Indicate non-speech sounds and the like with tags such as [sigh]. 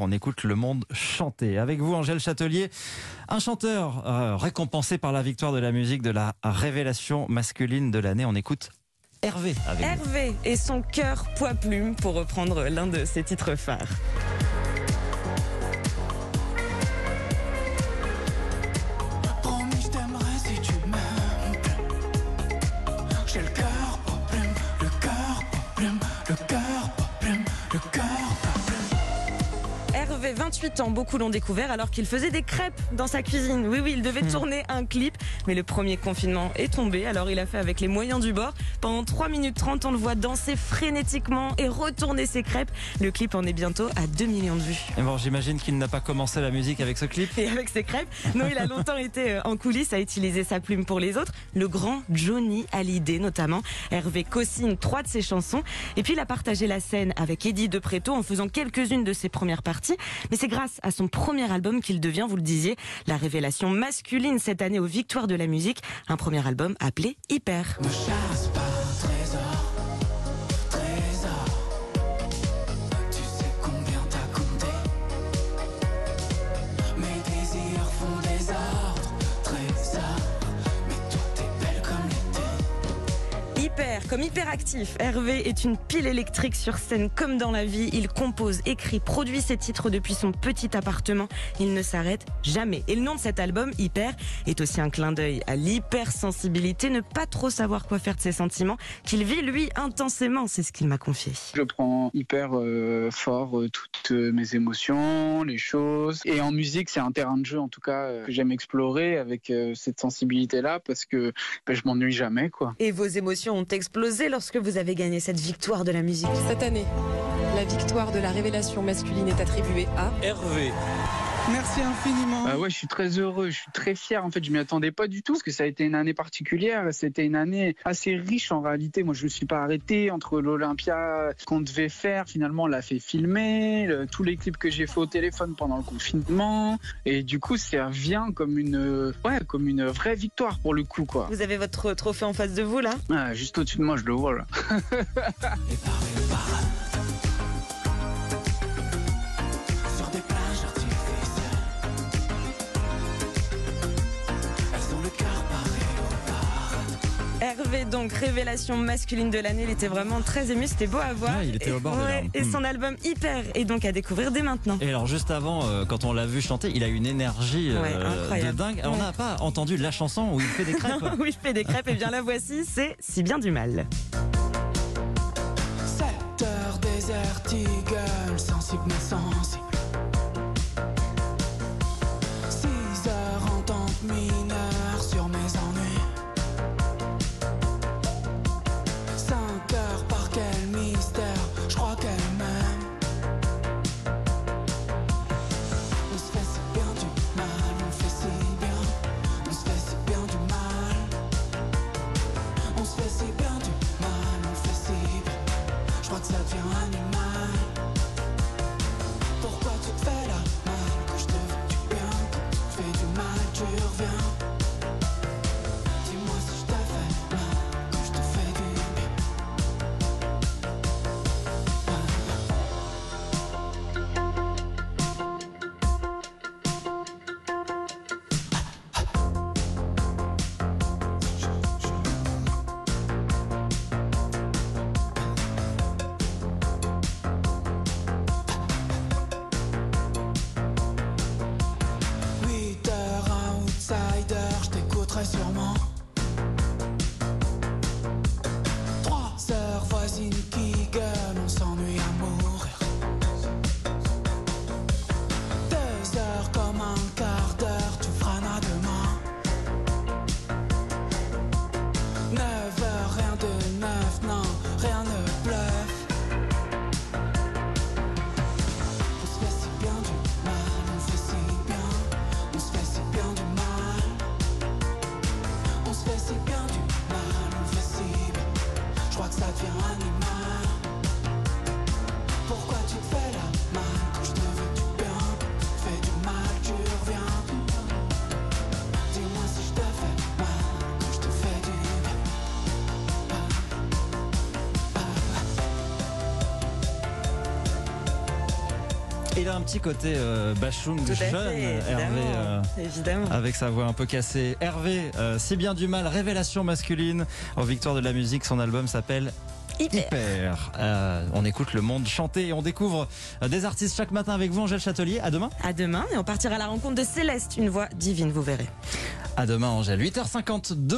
on écoute le monde chanter. Avec vous, Angèle Châtelier, un chanteur euh, récompensé par la victoire de la musique de la révélation masculine de l'année. On écoute Hervé. Avec. Hervé et son cœur poids plume pour reprendre l'un de ses titres phares. Hervé, 28 ans, beaucoup l'ont découvert alors qu'il faisait des crêpes dans sa cuisine. Oui, oui, il devait tourner un clip, mais le premier confinement est tombé, alors il a fait avec les moyens du bord. Pendant 3 minutes 30, on le voit danser frénétiquement et retourner ses crêpes. Le clip en est bientôt à 2 millions de vues. Et bon, j'imagine qu'il n'a pas commencé la musique avec ce clip. Et avec ses crêpes, non, il a longtemps [laughs] été euh, en coulisses à utiliser sa plume pour les autres. Le grand Johnny Hallyday notamment. Hervé co-signe trois de ses chansons. Et puis il a partagé la scène avec Eddie De Preto en faisant quelques-unes de ses premières parties. Mais c'est grâce à son premier album qu'il devient, vous le disiez, la révélation masculine cette année aux Victoires de la musique. Un premier album appelé Hyper. Hyper, comme hyperactif, Hervé est une pile électrique sur scène comme dans la vie. Il compose, écrit, produit ses titres depuis son petit appartement. Il ne s'arrête jamais. Et le nom de cet album, Hyper, est aussi un clin d'œil à l'hypersensibilité, ne pas trop savoir quoi faire de ses sentiments, qu'il vit lui intensément. C'est ce qu'il m'a confié. Je prends hyper euh, fort euh, toutes euh, mes émotions, les choses. Et en musique, c'est un terrain de jeu en tout cas euh, que j'aime explorer avec euh, cette sensibilité-là parce que ben, je m'ennuie jamais quoi. Et vos émotions ont explosé lorsque vous avez gagné cette victoire de la musique. Cette année, la victoire de la révélation masculine est attribuée à Hervé. Merci infiniment. Bah ouais, je suis très heureux, je suis très fier. En fait, je m'y attendais pas du tout parce que ça a été une année particulière. C'était une année assez riche en réalité. Moi, je me suis pas arrêté entre l'Olympia qu'on devait faire. Finalement, on l'a fait filmer. le- tous les clips que j'ai fait au téléphone pendant le confinement. Et du coup, ça vient comme une, euh, ouais, comme une vraie victoire pour le coup, quoi. Vous avez votre trophée en face de vous là? Ah, juste au-dessus de moi, je le vois là. [laughs] Hervé, donc révélation masculine de l'année, il était vraiment très ému, c'était beau à voir. Ouais, il était au Et- bord des larmes. Et Hmm. son album Hyper est donc à découvrir dès maintenant. Et alors juste avant, euh, quand on l'a vu chanter, il a une énergie euh, Ouais, de incroyable. dingue. On Ouais. n'a pas entendu la chanson où il fait des crêpes. oui, je fais des crêpes, et bien la voici, c'est Si bien du mal. 7 heures désert eagle, sensible mais mal, sur moi. Il a un petit côté euh, Bachung jeune, fait, Hervé. euh, évidemment. avec sa voix un peu cassée. Hervé, euh, si bien du mal, révélation masculine aux victoires de la musique. Son album s'appelle Hyper. Hyper. Euh, on écoute le monde chanter et on découvre des artistes chaque matin avec vous, Angèle Châtelier. À demain. À demain et on partira à la rencontre de Céleste, une voix divine, vous verrez. À demain, Angèle. 8h52.